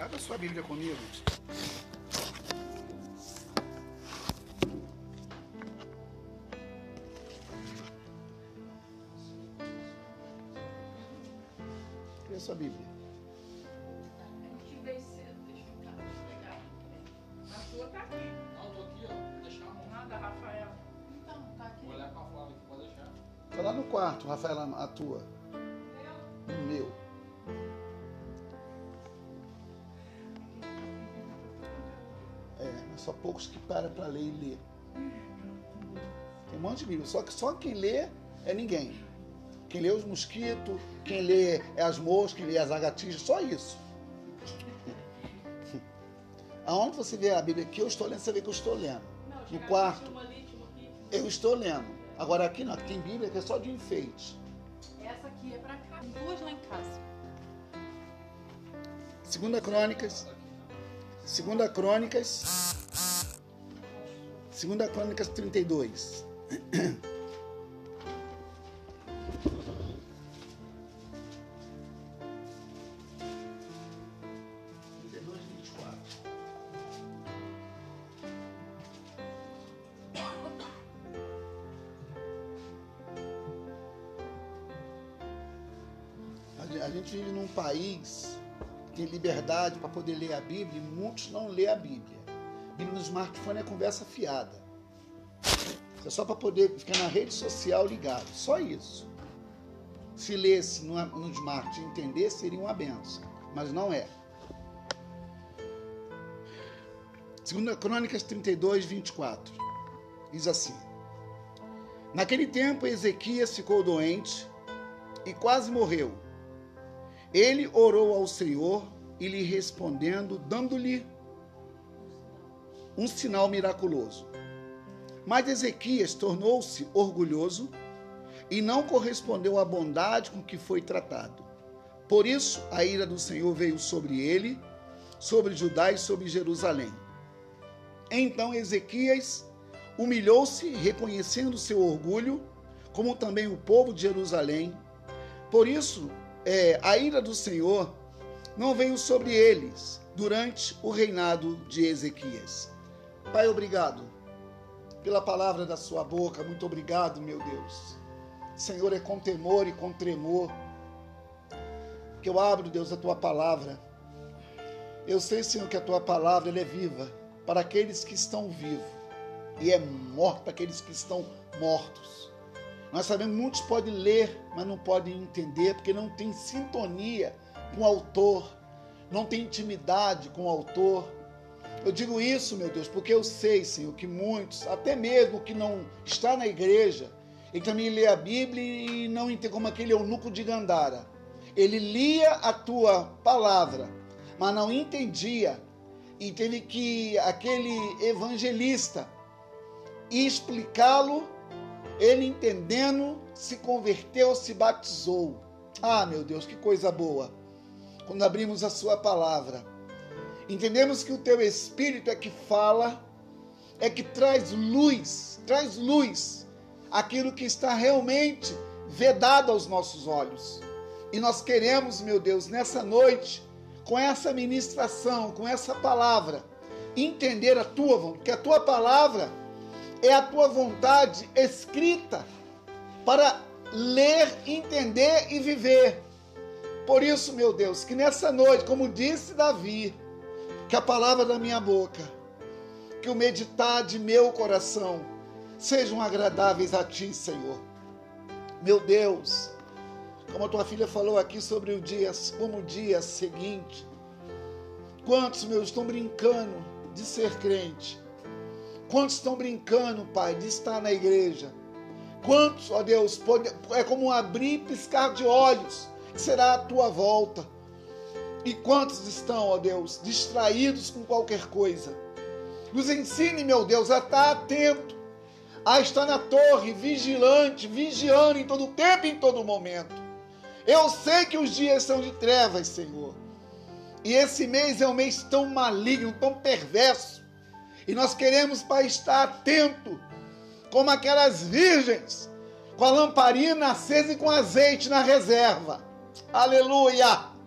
Abra sua Bíblia comigo. Cadê sua Bíblia? A gente veio cedo, deixa eu cá, poucos que param para ler e ler. Tem um monte de Bíblia, só que só quem lê é ninguém. Quem lê os mosquitos, quem lê é as moscas, quem lê as lagartixas, só isso. Aonde você vê a Bíblia que eu estou lendo, você vê que eu estou lendo. No quarto. Eu estou lendo. Agora aqui não, aqui tem Bíblia que é só de enfeite. Essa aqui é pra cá. Tem duas lá em casa. Segunda Crônicas. Segunda Crônicas. Segunda Crônicas 32. A gen- A gente vive num país que tem liberdade para poder ler a Bíblia e muitos não lê a Bíblia. Bíblia no smartphone é conversa fiada. É só para poder ficar na rede social ligado. Só isso. Se lesse no, no smart e entender, seria uma benção. Mas não é. Segunda Crônicas 32, 24. Diz assim. Naquele tempo, Ezequias ficou doente e quase morreu. Ele orou ao Senhor e lhe respondendo, dando-lhe um sinal miraculoso. Mas Ezequias tornou-se orgulhoso e não correspondeu à bondade com que foi tratado. Por isso, a ira do Senhor veio sobre ele, sobre Judá e sobre Jerusalém. Então Ezequias humilhou-se, reconhecendo seu orgulho, como também o povo de Jerusalém. Por isso, é, a ira do Senhor não veio sobre eles durante o reinado de Ezequias. Pai, obrigado pela palavra da sua boca. Muito obrigado, meu Deus. Senhor, é com temor e com tremor que eu abro, Deus, a tua palavra. Eu sei, Senhor, que a tua palavra é viva para aqueles que estão vivos e é morta para aqueles que estão mortos. Nós sabemos que muitos podem ler, mas não podem entender, porque não tem sintonia com o autor, não tem intimidade com o autor. Eu digo isso, meu Deus, porque eu sei, Senhor, que muitos, até mesmo que não está na igreja, ele também lê a Bíblia e não entende como aquele eunuco de Gandara. Ele lia a tua palavra, mas não entendia. E teve que aquele evangelista explicá-lo ele entendendo, se converteu, se batizou. Ah, meu Deus, que coisa boa. Quando abrimos a sua palavra, entendemos que o teu espírito é que fala, é que traz luz, traz luz aquilo que está realmente vedado aos nossos olhos. E nós queremos, meu Deus, nessa noite, com essa ministração, com essa palavra, entender a tua vontade, porque a tua palavra é a tua vontade escrita para ler, entender e viver. Por isso, meu Deus, que nessa noite, como disse Davi, que a palavra da minha boca, que o meditar de meu coração sejam agradáveis a ti, Senhor. Meu Deus, como a tua filha falou aqui sobre o dia, como o dia seguinte, quantos meus estão brincando de ser crente? Quantos estão brincando, Pai, de estar na igreja? Quantos, ó Deus, pode, é como abrir e piscar de olhos, será a tua volta. E quantos estão, ó Deus, distraídos com qualquer coisa? Nos ensine, meu Deus, a estar atento, a estar na torre, vigilante, vigiando em todo tempo e em todo momento. Eu sei que os dias são de trevas, Senhor. E esse mês é um mês tão maligno, tão perverso. E nós queremos, Pai, estar atento, como aquelas virgens, com a lamparina acesa e com azeite na reserva. Aleluia!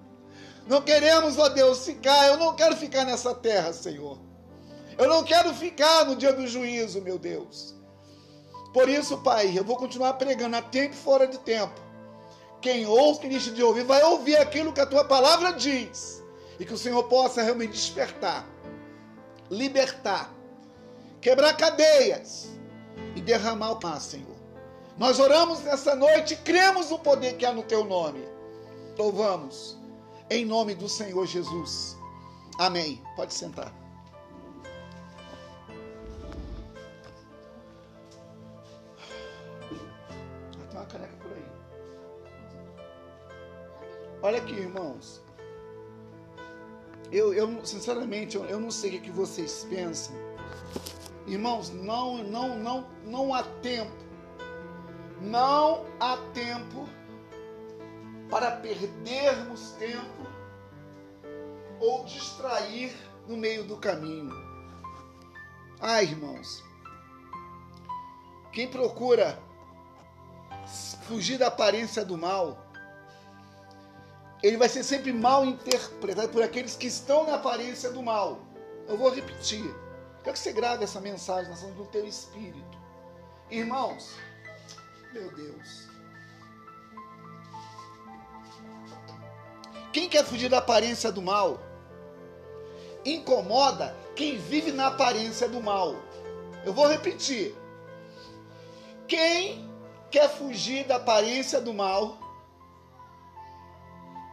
Não queremos, ó Deus, ficar. Eu não quero ficar nessa terra, Senhor. Eu não quero ficar no dia do juízo, meu Deus. Por isso, Pai, eu vou continuar pregando a tempo e fora de tempo. Quem ouve, quem deixa de ouvir, vai ouvir aquilo que a tua palavra diz. E que o Senhor possa realmente despertar, libertar, quebrar cadeias e derramar o paz, Senhor. Nós oramos nessa noite e cremos no poder que há no teu nome. Louvamos em nome do Senhor Jesus. Amém. Pode sentar. Ah, Tem uma caneca por aí. Olha aqui, irmãos. Eu, eu sinceramente, eu, eu não sei o que, vocês pensam. Irmãos, não, não, não, não há tempo. Não há tempo para perdermos tempo ou distrair no meio do caminho. Ah, irmãos, quem procura fugir da aparência do mal, ele vai ser sempre mal interpretado por aqueles que estão na aparência do mal. Eu vou repetir. Quero que você grave essa mensagem no teu espírito. Irmãos, meu Deus. Quem quer fugir da aparência do mal, incomoda quem vive na aparência do mal. Eu vou repetir. Quem quer fugir da aparência do mal,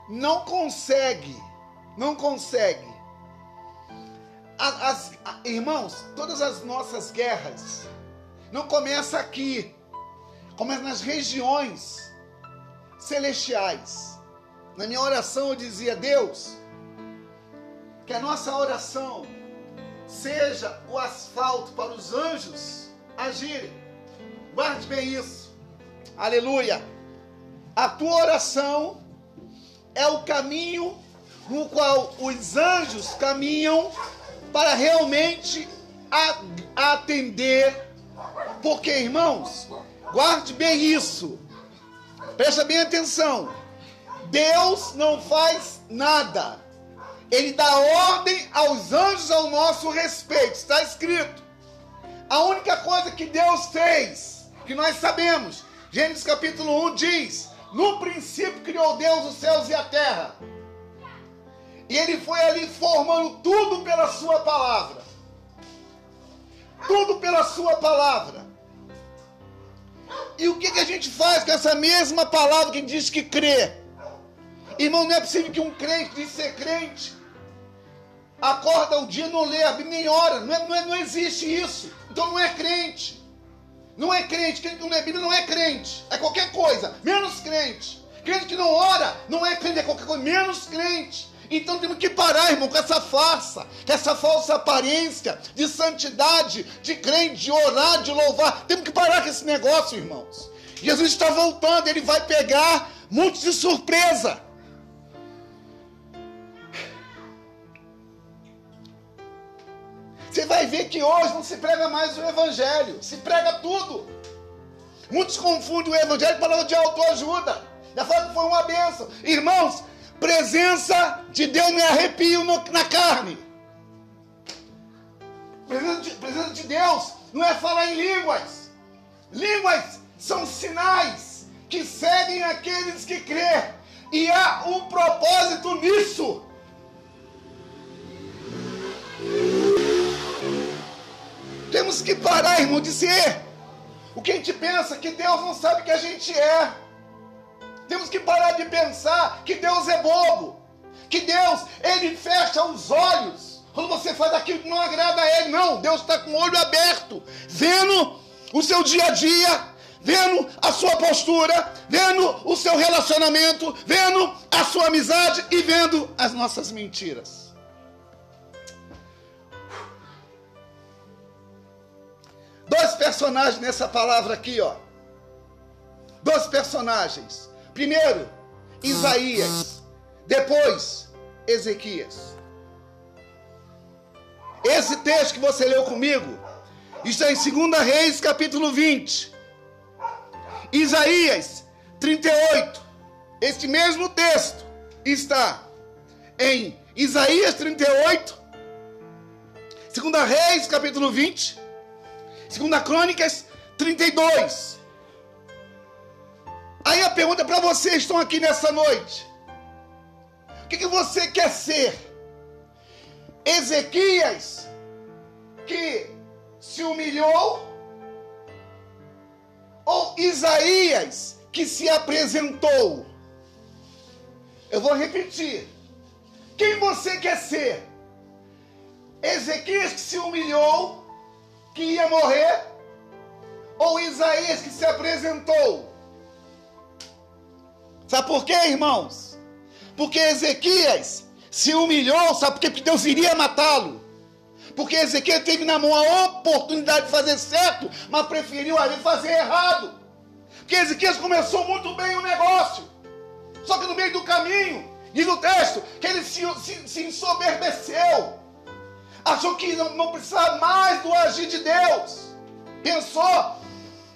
não consegue, não consegue. As, as, irmãos, todas as nossas guerras não começam aqui, começam nas regiões celestiais. Na minha oração eu dizia, Deus, que a nossa oração seja o asfalto para os anjos agirem. Guarde bem isso. Aleluia. A tua oração é o caminho no qual os anjos caminham para realmente atender. Porque, irmãos, guarde bem isso. Presta bem atenção. Deus não faz nada. Ele dá ordem aos anjos ao nosso respeito. Está escrito. A única coisa que Deus fez, que nós sabemos, Gênesis capítulo 1 diz: No princípio criou Deus os céus e a terra. E ele foi ali formando tudo pela sua palavra. Tudo pela sua palavra. E o que, que a gente faz com essa mesma palavra que diz que crê? Irmão, não é possível que um crente diz ser crente, acorda o dia não lê a Bíblia nem ora. Não, é, não, é, não existe isso. Então não é crente. Não é crente. Quem não lê a Bíblia não é crente. É qualquer coisa, menos crente. Crente que não ora não é crente, é qualquer coisa, menos crente. Então temos que parar, irmão, com essa farsa, com essa falsa aparência de santidade, de crente, de orar, de louvar. Temos que parar com esse negócio, irmãos. Jesus está voltando, ele vai pegar muitos de surpresa. Você vai ver que hoje não se prega mais o evangelho, se prega tudo. Muitos confundem o evangelho com palavra de autoajuda. Já fala que foi uma benção. Irmãos, presença de Deus me arrepio no, na carne. Presença de, presença de Deus não é falar em línguas. Línguas são sinais que seguem aqueles que crê. E há um propósito nisso. Temos que parar, irmão, de ser o que a gente pensa que Deus não sabe que a gente é. Temos que parar de pensar que Deus é bobo. Que Deus, ele fecha os olhos quando você faz aquilo que não agrada a ele. Não, Deus está com o olho aberto, vendo o seu dia a dia, vendo a sua postura, vendo o seu relacionamento, vendo a sua amizade e vendo as nossas mentiras. Dois personagens nessa palavra aqui, ó. Dois personagens. Primeiro, Isaías. Depois, Ezequias. Esse texto que você leu comigo está em 2 Reis, capítulo 20. Isaías 38. Este mesmo texto está em Isaías 38, Segunda Reis, capítulo 20, Segunda Crônicas 32. Aí a pergunta para vocês que estão aqui nessa noite: o que, que você quer ser? Ezequias, que se humilhou, ou Isaías, que se apresentou? Eu vou repetir. Quem você quer ser? Ezequias que se humilhou, que ia morrer, ou Isaías que se apresentou? Sabe por quê, irmãos? Porque Ezequias se humilhou, sabe por quê? Porque Deus iria matá-lo. Porque Ezequiel teve na mão a oportunidade de fazer certo, mas preferiu ali fazer errado. Porque Ezequiel começou muito bem o negócio. Só que no meio do caminho, diz o texto, que ele se, se, se ensoberbeceu. Achou que não, não precisava mais do agir de Deus. Pensou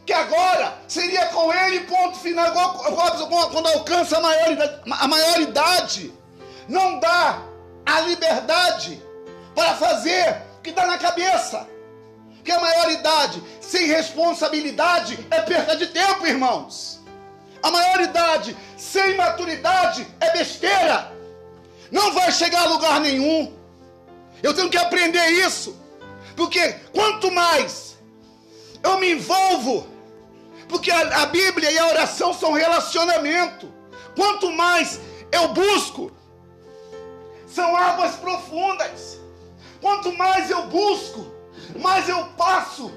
que agora seria com ele, ponto final, igual quando alcança a maioridade, a maioridade. Não dá a liberdade para fazer o que dá na cabeça. Que a maioridade sem responsabilidade é perda de tempo, irmãos. A maioridade sem maturidade é besteira. Não vai chegar a lugar nenhum. Eu tenho que aprender isso. Porque quanto mais eu me envolvo, porque a, a Bíblia e a oração são relacionamento. Quanto mais eu busco, são águas profundas. Quanto mais eu busco, mais eu passo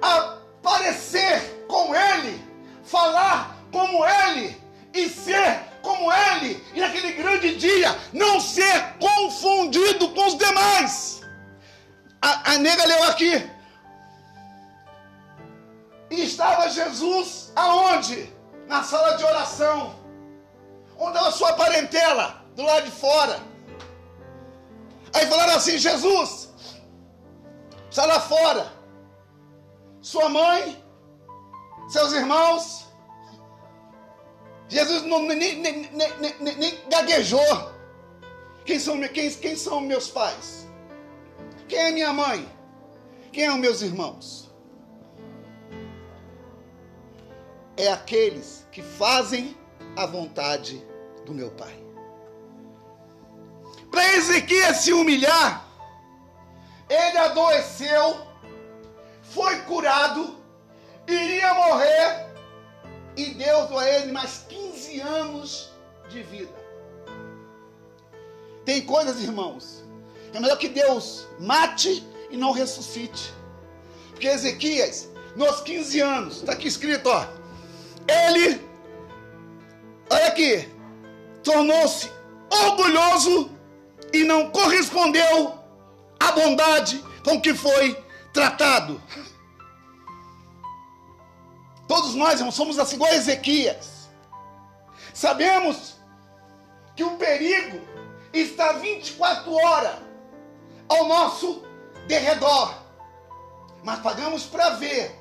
a parecer com Ele, falar como Ele e ser como Ele. E naquele grande dia, não ser confundido com os demais. A, a nega leu aqui. E estava Jesus aonde? Na sala de oração. Onde estava sua parentela? Do lado de fora. Aí falaram assim: Jesus, sai lá fora. Sua mãe, seus irmãos. Jesus não, nem, nem, nem, nem, gaguejou. Quem são, quem, quem são meus pais? Quem é minha mãe? Quem são meus irmãos? É aqueles que fazem a vontade do meu Pai para Ezequias se humilhar, ele adoeceu, foi curado, iria morrer, e Deus deu a ele mais 15 anos de vida. Tem coisas, irmãos, é melhor que Deus mate e não ressuscite. Porque Ezequias, nos 15 anos, está aqui escrito, ó, ele, olha aqui, tornou-se orgulhoso e não correspondeu à bondade com que foi tratado. Todos nós, irmãos, somos assim igual a Ezequias. Sabemos que o perigo está 24 horas ao nosso derredor. Mas pagamos para ver.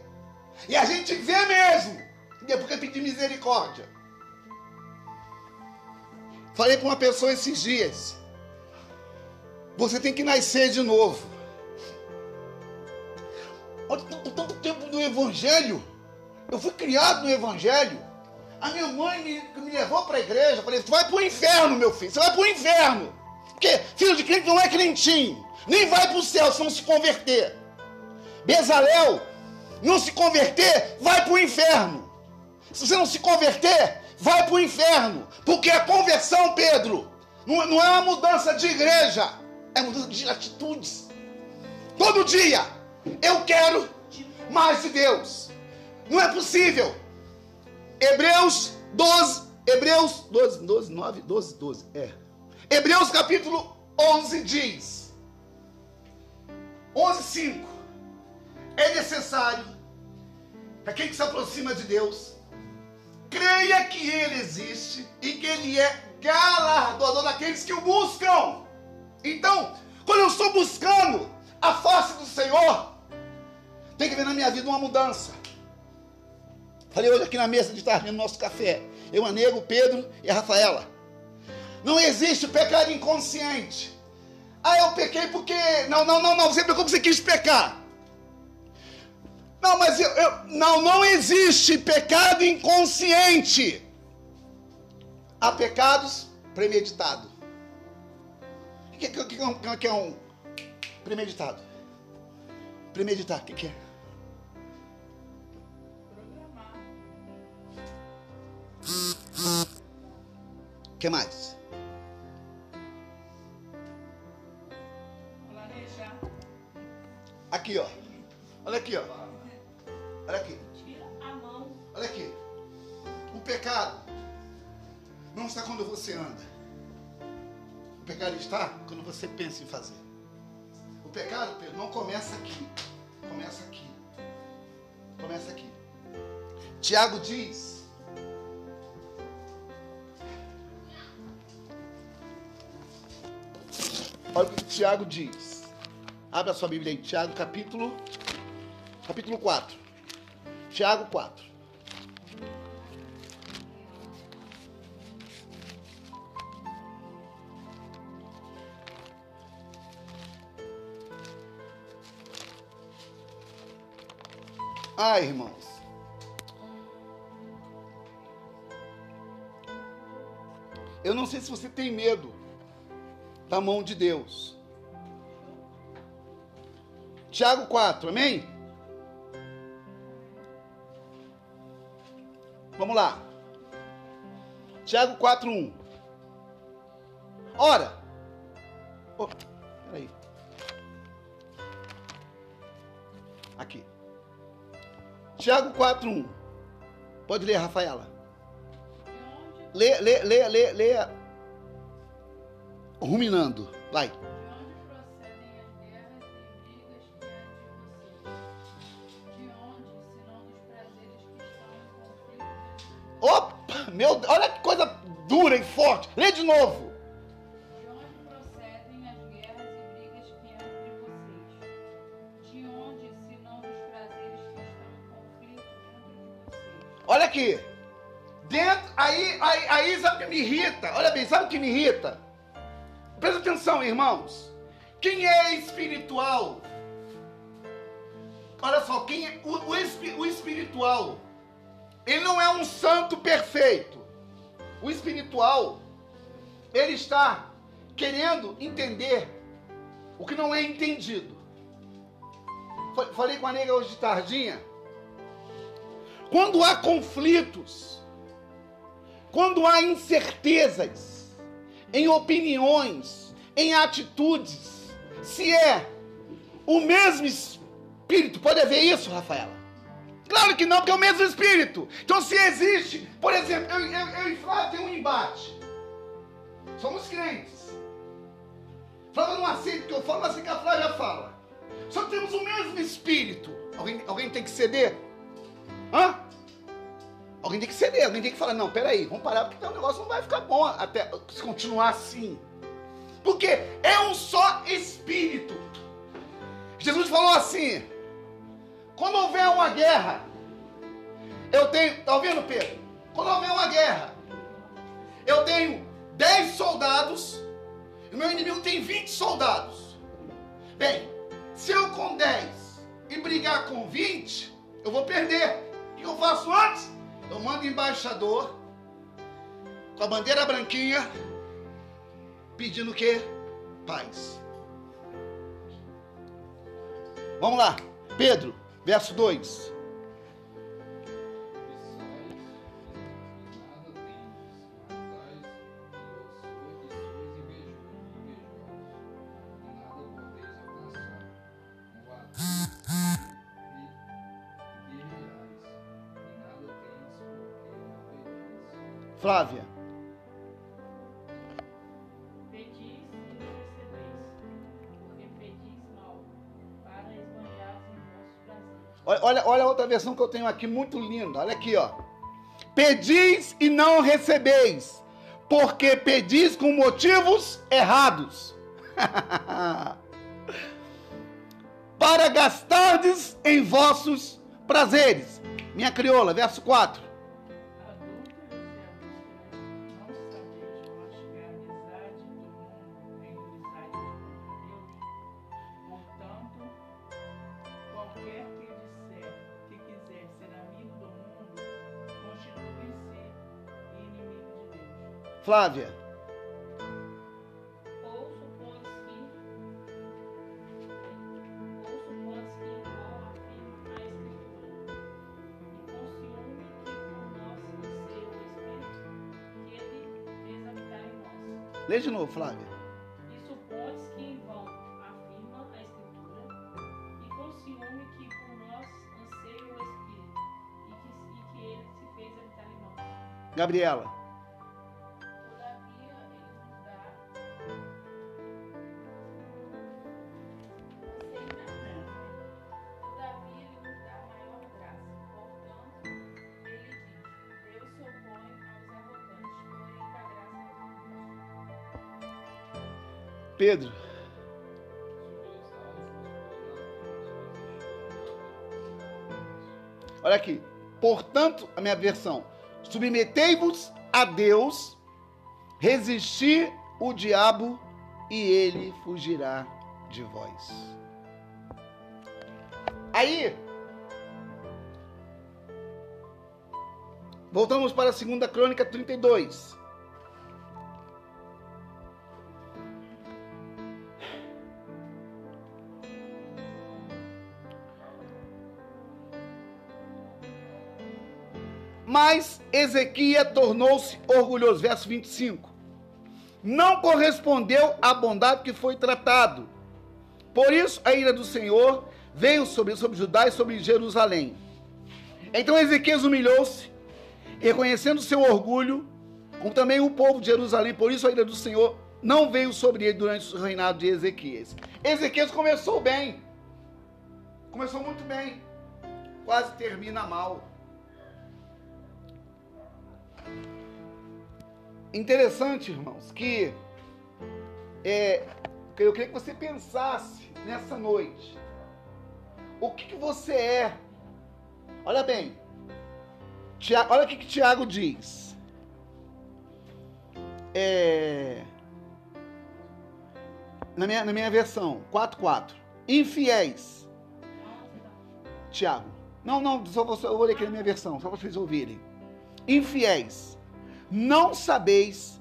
E a gente vê mesmo. Depois pedir misericórdia. Falei com uma pessoa esses dias. Você tem que nascer de novo. Olha, tanto tempo do Evangelho. Eu fui criado no Evangelho. A minha mãe me, me levou para a igreja. Falei: Tu vai para o inferno, meu filho. Você vai para o inferno. Porque filho de crente não é crentinho. Nem vai para o céu se não se converter. Bezalel, não se converter, vai para o inferno. Se você não se converter, vai para o inferno. Porque a conversão, Pedro, não, não é uma mudança de igreja é mudança de atitudes. Todo dia eu quero mais de Deus. Não é possível. Hebreus 12, Hebreus 12, 12, 9, 12, 12. É. Hebreus capítulo 11 diz: 11, 5. É necessário para quem se aproxima de Deus, creia que Ele existe e que Ele é galardoador daqueles que o buscam. Então, quando eu estou buscando a face do Senhor, tem que ver na minha vida uma mudança. Falei hoje aqui na mesa de tarde no nosso café. Eu, a Nego, Pedro e Rafaela. Não existe pecado inconsciente. Ah, eu pequei porque. Não, não, não, não. Você pecou porque você quis pecar. Não, mas eu, eu. Não, não existe pecado inconsciente. Há pecados premeditados. O que, que, que, que, que é um premeditado? Premeditar, o que, que é? Que mais? Aqui, ó. Olha aqui, ó. Olha aqui. Olha aqui. O pecado não está quando você anda. O pecado está quando você pensa em fazer. O pecado, não começa aqui. Começa aqui. Começa aqui. Tiago diz. Olha o que Tiago diz. Abra sua Bíblia aí, Tiago capítulo capítulo 4. Tiago 4. Ai, irmãos. Eu não sei se você tem medo da mão de Deus. Tiago 4, amém? Vamos lá. Tiago 4, 1. Ora. Oh, peraí. Aqui. Tiago 4, 1. Pode ler, Rafaela. Lê, lê, lê, lê, lê. Ruminando. Vai. Opa! Meu Deus, olha que coisa dura e forte. Lê de novo. Olha aqui. Dentro, aí, aí, aí sabe o que me irrita? Olha bem, sabe o que me irrita? Presta atenção, irmãos. Quem é espiritual? Olha só, quem é, o, o, o espiritual, ele não é um santo perfeito. O espiritual, ele está querendo entender o que não é entendido. Fa- Falei com a nega hoje de tardinha. Quando há conflitos, quando há incertezas em opiniões, em atitudes, se é o mesmo espírito, pode haver isso, Rafaela? Claro que não, porque é o mesmo espírito. Então, se existe, por exemplo, eu, eu, eu e Flávio tem um embate. Somos crentes. Flávia não aceita o que eu falo, mas assim que a Flávia fala. Só temos o mesmo espírito. Alguém, alguém tem que ceder? Hã? Alguém tem que ceder, alguém tem que falar, não, peraí, vamos parar, porque o negócio não vai ficar bom até se continuar assim. Porque é um só espírito. Jesus falou assim: quando houver uma guerra, eu tenho. Tá ouvindo, Pedro? Quando houver uma guerra, eu tenho 10 soldados, e meu inimigo tem 20 soldados. Bem, se eu com 10 e brigar com 20, eu vou perder. O que eu faço antes? Eu mando embaixador com a bandeira branquinha pedindo o quê? Paz. Vamos lá. Pedro, verso 2. Olha, olha, olha a outra versão que eu tenho aqui, muito linda. Olha aqui, ó. Pedis e não recebeis, porque pedis com motivos errados. Para gastardes em vossos prazeres. Minha crioula, verso 4. Nós. Lê de novo, Flávia. E supões que em vão afirma a Escritura. E com ciúme que por nós anseia o Espírito e que, e que ele se fez habitar em nós. Gabriela. Pedro. Olha aqui. Portanto, a minha versão. Submetei-vos a Deus, resistir o diabo e ele fugirá de vós. Aí, voltamos para a segunda crônica 32. Mas Ezequias tornou-se orgulhoso. Verso 25. Não correspondeu à bondade que foi tratado. Por isso a ira do Senhor veio sobre, sobre Judá e sobre Jerusalém. Então Ezequias humilhou-se, reconhecendo seu orgulho, como também o povo de Jerusalém. Por isso a ira do Senhor não veio sobre ele durante o reinado de Ezequias. Ezequias começou bem. Começou muito bem. Quase termina mal. Interessante, irmãos, que é, eu queria que você pensasse nessa noite. O que, que você é? Olha bem. Tia- olha o que, que Tiago diz. É, na, minha, na minha versão, 4.4. Infiéis. Tiago. Não, não, só vou, eu vou ler aqui na minha versão, só para vocês ouvirem. Infiéis. Não sabeis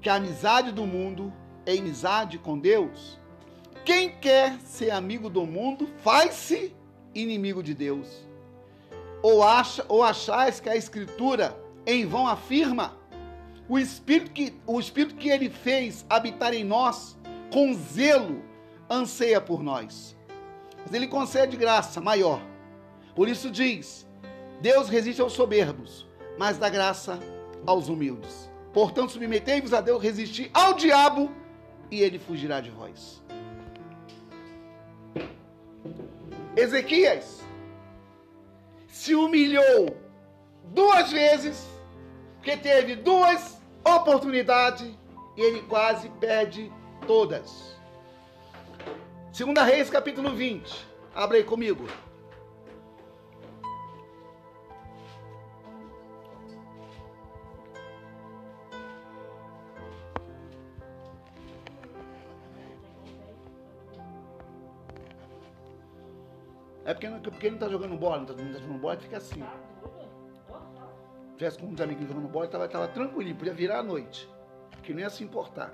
que a amizade do mundo é inimizade com Deus? Quem quer ser amigo do mundo faz-se inimigo de Deus. Ou, acha, ou achais que a Escritura em vão afirma o Espírito, que, o Espírito que ele fez habitar em nós, com zelo, anseia por nós. Mas ele concede graça maior. Por isso diz: Deus resiste aos soberbos, mas dá graça aos humildes. Portanto, submetei-vos a Deus, resistir ao diabo, e ele fugirá de vós. Ezequias se humilhou duas vezes, porque teve duas oportunidades e ele quase perde todas. Segunda Reis, capítulo 20. Abre aí comigo. É porque, porque ele não tá jogando bola, não tá, não tá jogando bola, fica assim. Tá. Se tivesse com uns amiguinhos jogando bola, tava, tava tranquilinho, podia virar à noite. Que não ia se importar.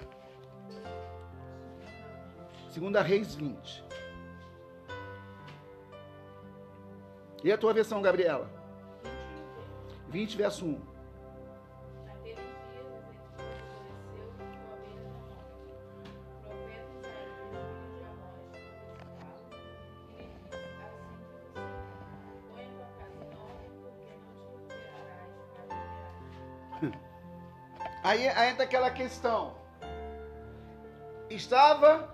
Segunda Reis 20. E a tua versão, Gabriela? 20, verso 1. Aí entra aquela questão. Estava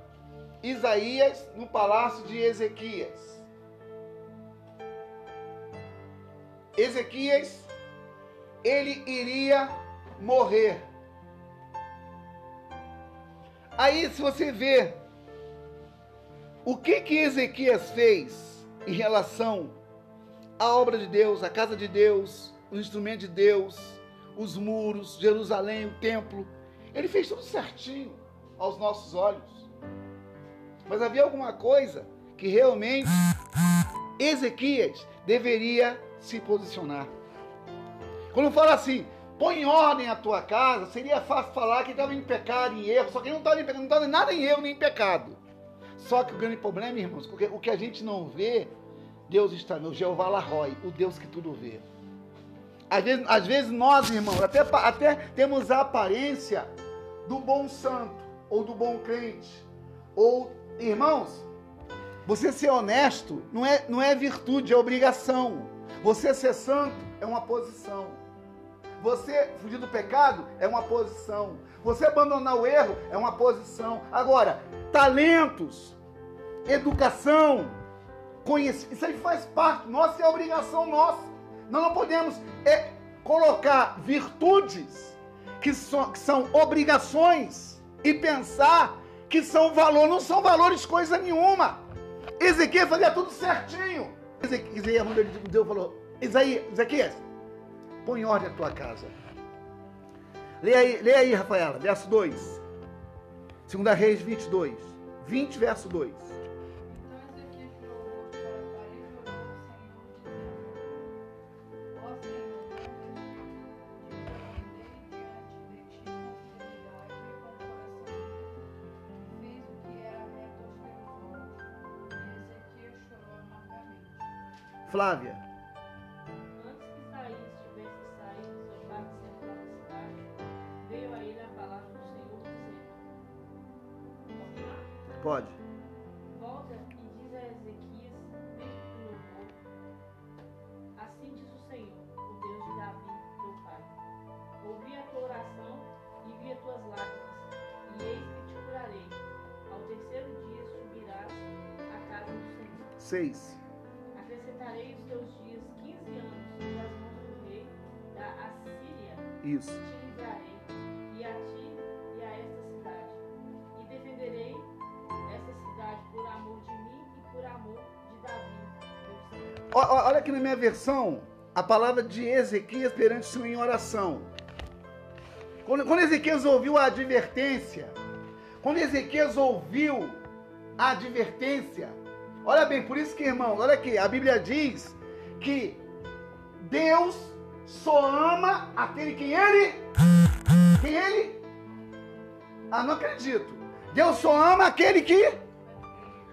Isaías no palácio de Ezequias. Ezequias, ele iria morrer. Aí, se você vê o que que Ezequias fez em relação à obra de Deus, à casa de Deus, o instrumento de Deus, os muros, Jerusalém, o templo, ele fez tudo certinho aos nossos olhos. Mas havia alguma coisa que realmente Ezequias deveria se posicionar. Quando fala assim, põe em ordem a tua casa, seria fácil falar que estava em pecado, em erro, só que não estava em pecado, não estava nada em erro nem em pecado. Só que o grande problema, irmãos, porque o que a gente não vê, Deus está no Jeová Larrói, o Deus que tudo vê. Às vezes, às vezes nós, irmãos, até, até temos a aparência do bom santo, ou do bom crente, ou, irmãos, você ser honesto não é, não é virtude, é obrigação. Você ser santo é uma posição. Você fugir do pecado é uma posição. Você abandonar o erro é uma posição. Agora, talentos, educação, conhecimento, isso aí faz parte nossa, é obrigação nossa. Nós não podemos é, colocar virtudes que, so, que são obrigações e pensar que são valor, não são valores coisa nenhuma. Ezequiel fazia tudo certinho. Ezequiel, Deus falou, Ezequiel, põe em ordem a tua casa. Leia aí, leia aí, Rafaela, verso 2. Segunda Reis 22. 20, verso 2. Flávia, Isso. te livrarei, e a ti e a esta cidade. E defenderei esta cidade por amor de mim e por amor de Davi, meu servo. Ó- ó- Olha aqui na minha versão, a palavra de Ezequias perante o Senhor em oração. Quando, quando Ezequias ouviu a advertência, quando Ezequias ouviu a advertência, olha bem, por isso que, irmão, olha aqui, a Bíblia diz que Deus só ama aquele que ele. Quem ele? Ah, não acredito. Deus só ama aquele que.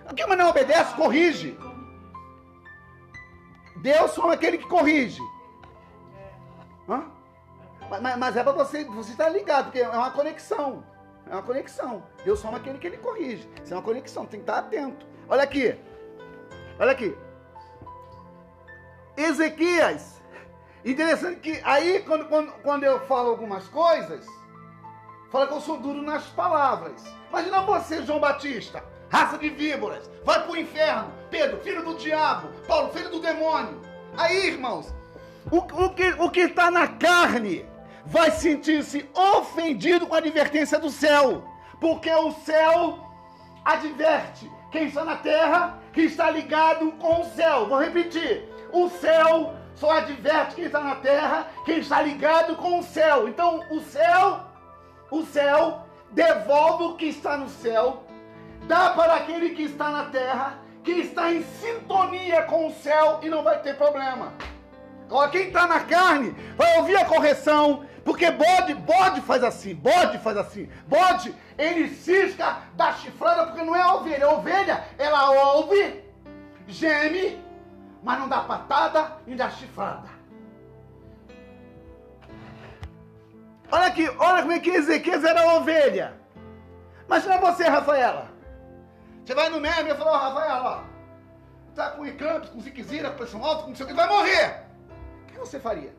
Aquele mas não obedece, corrige. Deus só ama aquele que corrige. Hã? Mas- Mas, é para você, você estar ligado, porque é uma conexão. É uma conexão. Deus só ama aquele que ele corrige. Isso é uma conexão, tem que estar atento. Olha aqui. Olha aqui. Ezequias. Interessante que aí, quando, quando, quando eu falo algumas coisas, fala que eu sou duro nas palavras. Imagina você, João Batista, raça de víboras, vai pro inferno. Pedro, filho do diabo. Paulo, filho do demônio. Aí, irmãos, o, o que o que está na carne vai sentir-se ofendido com a advertência do céu, porque o céu adverte quem está na terra, que está ligado com o céu. Vou repetir: o céu só adverte quem está na terra, quem está ligado com o céu. Então, o céu, o céu devolve o que está no céu, dá para aquele que está na terra, que está em sintonia com o céu e não vai ter problema. Agora, quem está na carne vai ouvir a correção, porque bode, bode faz assim, bode faz assim, bode, ele cisca da chifrada, porque não é ovelha. A ovelha, ela ouve, geme, mas não dá patada e dá chifrada. Olha aqui, olha como é que Ezequias era ovelha. Imagina você, Rafaela. Você vai no médico e fala, ó, Rafaela, ó, tá com eclampse, com ziquezira, com pressão alta, com não sei o que, vai morrer. O que você faria?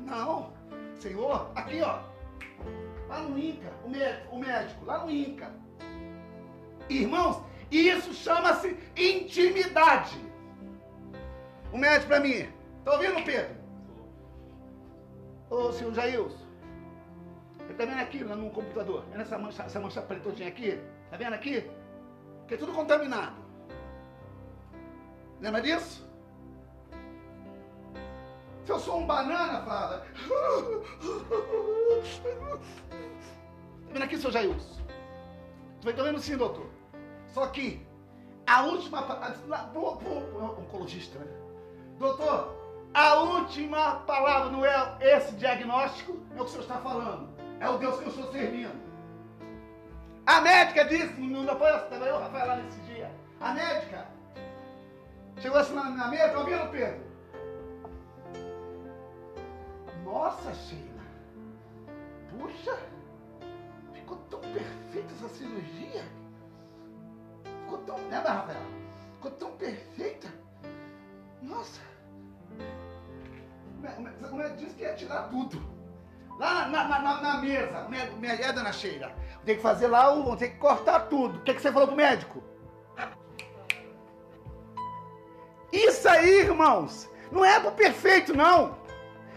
Não, Senhor, aqui ó, lá no Inca, o médico, o médico, lá no Inca. Irmãos, isso chama-se intimidade. O médico para mim, tá ouvindo, Pedro? Ô, senhor Jailson, você tá vendo aqui no computador? Vendo essa mancha, essa mancha preta todinha aqui? Tá vendo aqui? Que é tudo contaminado. Lembra disso? Se eu sou um banana, fala. Tá vendo aqui, seu Jailson? Tu vai vendo sim, doutor. Só que a última. pa- Lá, pro, pro, oncologista, né? Doutor, A última palavra não é esse diagnóstico, é o que o senhor está falando. É o Deus que eu estou servindo. A médica disse, não foi eu, Rafael, lá nesse dia. A médica chegou assim na, na mesa, tá ouvindo, Pedro? Nossa, Sheila. Puxa, ficou tão perfeita essa cirurgia. Ficou tão. Lembra, Rafael? Ficou tão perfeita. Nossa. O médico disse que ia tirar tudo. Lá na, na, na, na mesa, minha é, dona Sheila. Tem que fazer lá, ter que cortar tudo. O que, que você falou pro médico? Isso aí, irmãos, não é pro perfeito, não.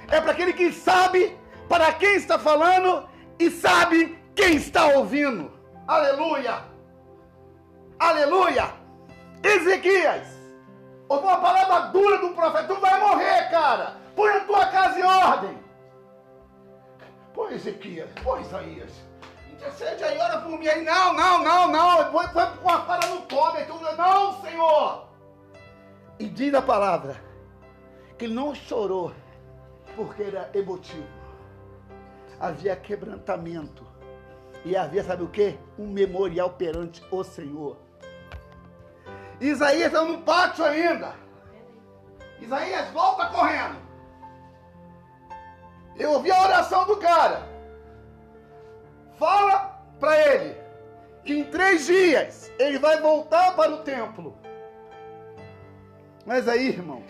É para aquele que sabe para quem está falando e sabe quem está ouvindo. Aleluia! Aleluia! Ezequias, ouviu uma palavra dura do profeta, tu vai morrer, cara. Põe a tua casa em ordem. Pô, Ezequias, pô, Isaías, intercede aí, ora por mim aí. Não, não, não, não. Foi, com a cara no pobre. Então, não, Senhor. E diz a palavra que ele não chorou porque era emotivo. Havia quebrantamento. E havia, sabe o que? Um memorial perante o Senhor. Isaías está no pátio ainda. Isaías volta correndo. Eu ouvi a oração do cara. Fala para ele que em três dias ele vai voltar para o templo. Mas aí, irmãos,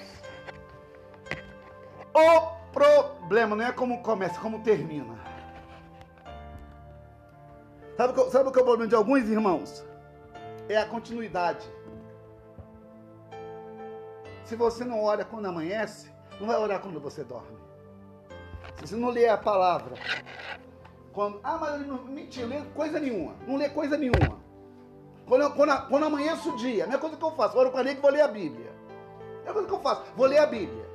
o problema não é como começa, é como termina. Sabe, sabe o que é o problema de alguns irmãos? É a continuidade. Se você não ora quando amanhece, não vai orar quando você dorme. Se você não lê a palavra, quando. Ah, mas ele não. Mentira, lê coisa nenhuma. Não lê coisa nenhuma. Quando, quando, quando amanhece o dia, não é coisa que eu faço. Oro para ler que vou ler a Bíblia. É coisa que eu faço. Vou ler a Bíblia.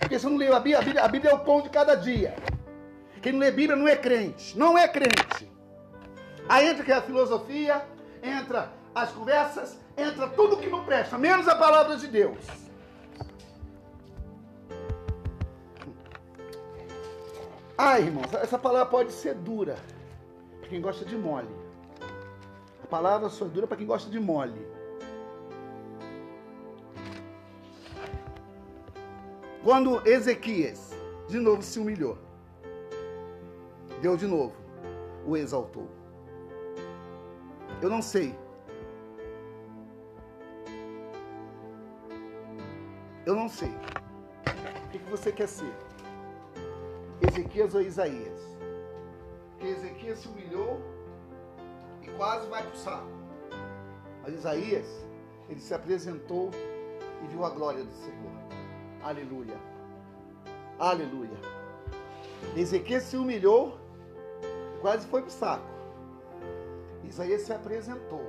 Porque se eu não leio a Bíblia, a Bíblia, a Bíblia é o pão de cada dia. Quem não lê Bíblia não é crente. Não é crente. Aí entra que é a filosofia, entra as conversas, entra tudo que não presta, menos a palavra de Deus. Ah, irmãos, essa palavra pode ser dura para quem gosta de mole. A palavra só é dura para quem gosta de mole. Quando Ezequias de novo se humilhou, Deus de novo o exaltou. Eu não sei. Eu não sei. O que você quer ser? Ezequias ou Isaías? Porque Ezequias se humilhou e quase vai para o saco. Mas Isaías, ele se apresentou e viu a glória do Senhor. Aleluia. Aleluia. Ezequias se humilhou, quase foi para o saco. Isaías se apresentou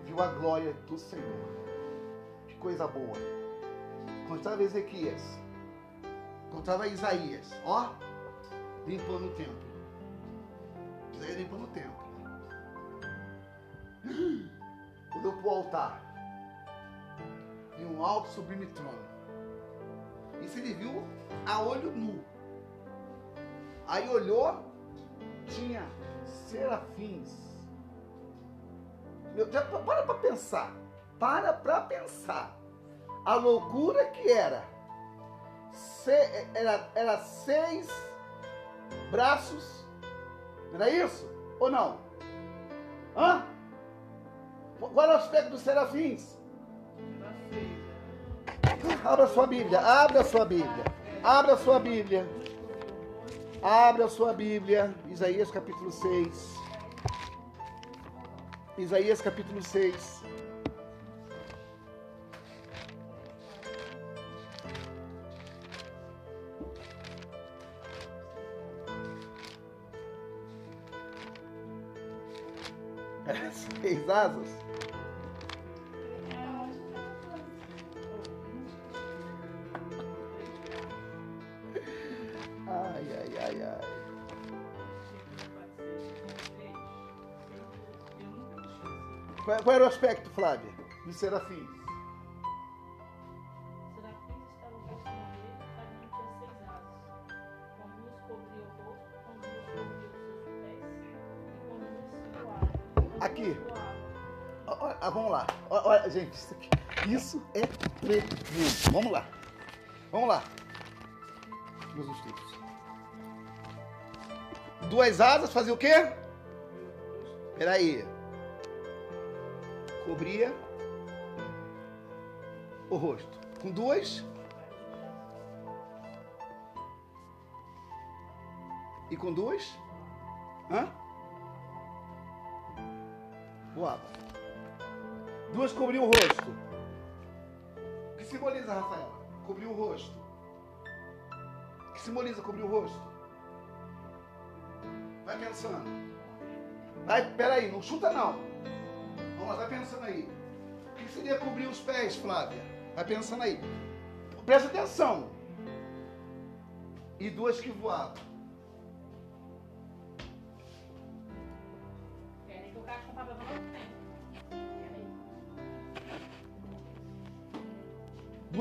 e viu a glória do Senhor. Que coisa boa. Estava Ezequias, estava Isaías, ó, limpando o templo. Isaías limpando o templo. Olhou para o altar. E um alto sublime trono. Isso ele viu a olho nu. Aí olhou, tinha serafins. Meu, já para para pensar. Para para pensar. A loucura que era. Se, era, era seis braços. Era isso? Ou não? Hã? Qual era o aspecto dos serafins? Abra sua Bíblia, abra sua Bíblia. Abra sua Bíblia. Abra sua Bíblia. Isaías capítulo 6. Isaías capítulo 6. Asas? Ai, ai, ai, ai. Qual, qual era o aspecto, Flávia, dos serafins? Isso. Isso é tremendo. Vamos lá. Vamos lá. Meus estudos. Duas asas fazia o quê? Peraí. Cobria o rosto. Com duas. E com duas? Hã? Voava. Duas cobriu o rosto. O que simboliza, Rafaela? Cobriu o rosto. O que simboliza cobrir o rosto? Vai pensando. Vai, peraí, não chuta não. Vamos lá, vai pensando aí. O que seria cobrir os pés, Flávia? Vai pensando aí. Presta atenção. E duas que voavam.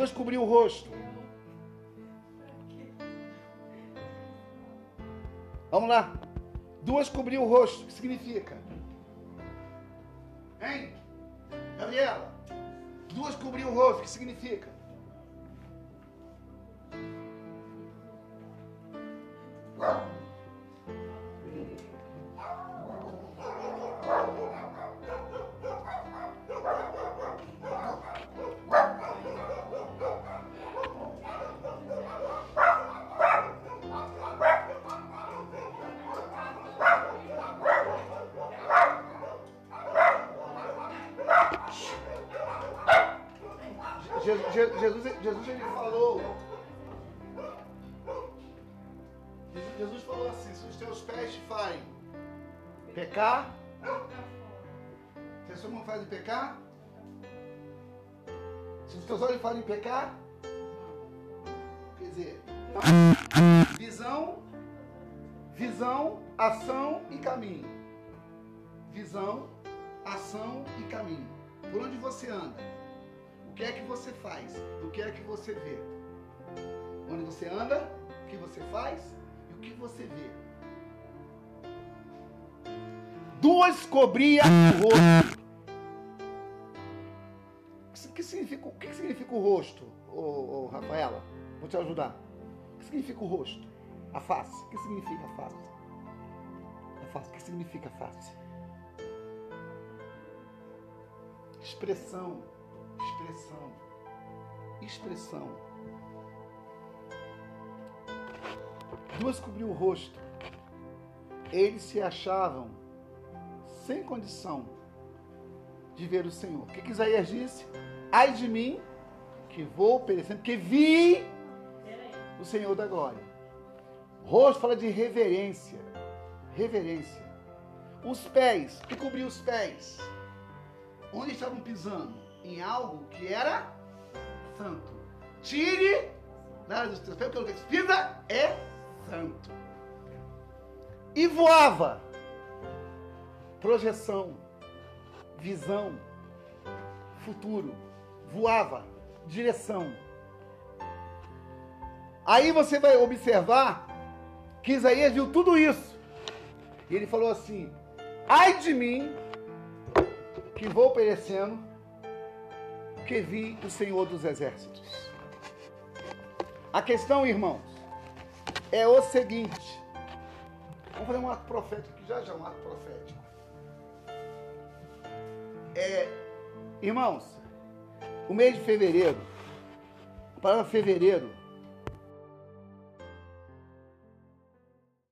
Duas cobriu o rosto. Vamos lá. Duas cobriu o rosto. O que significa? Hein? Gabriela? Duas cobriu o rosto. O que significa? Jesus, Je- Jesus, Jesus ele falou. Jesus, falou assim: se os teus pés te fazem pecar, se a sua mão faz pecar, se os teus olhos fazem pecar, quer dizer, visão, visão, ação e caminho. Visão, ação e caminho. Por onde você anda? O que é que você faz? O que é que você vê? Onde você anda, o que você faz e o que você vê. Duas cobria o rosto. O que significa, o que significa o rosto, ô, ô, Rafaela? Vou te ajudar. O que significa o rosto? A face. O que significa a face? A face. O que significa a face? Expressão expressão. Expressão. Duas cobriu o rosto. Eles se achavam sem condição de ver o Senhor. O que, que Isaías disse? Ai de mim, que vou perecendo, porque vi o Senhor da glória. Rosto fala de reverência. Reverência. Os pés, que cobriu os pés? Onde estavam pisando? Em algo que era santo. Tire nada dos teus pés, porque o que pisa é santo. E voava. Projeção, visão, futuro. Voava, direção. Aí você vai observar que Isaías viu tudo isso. E ele falou assim: Ai de mim, que vou perecendo, que vi o Senhor dos Exércitos. A questão, irmãos, é o seguinte. Vamos fazer um ato profético aqui, já já, um ato profético. É, irmãos, o mês de fevereiro, a palavra fevereiro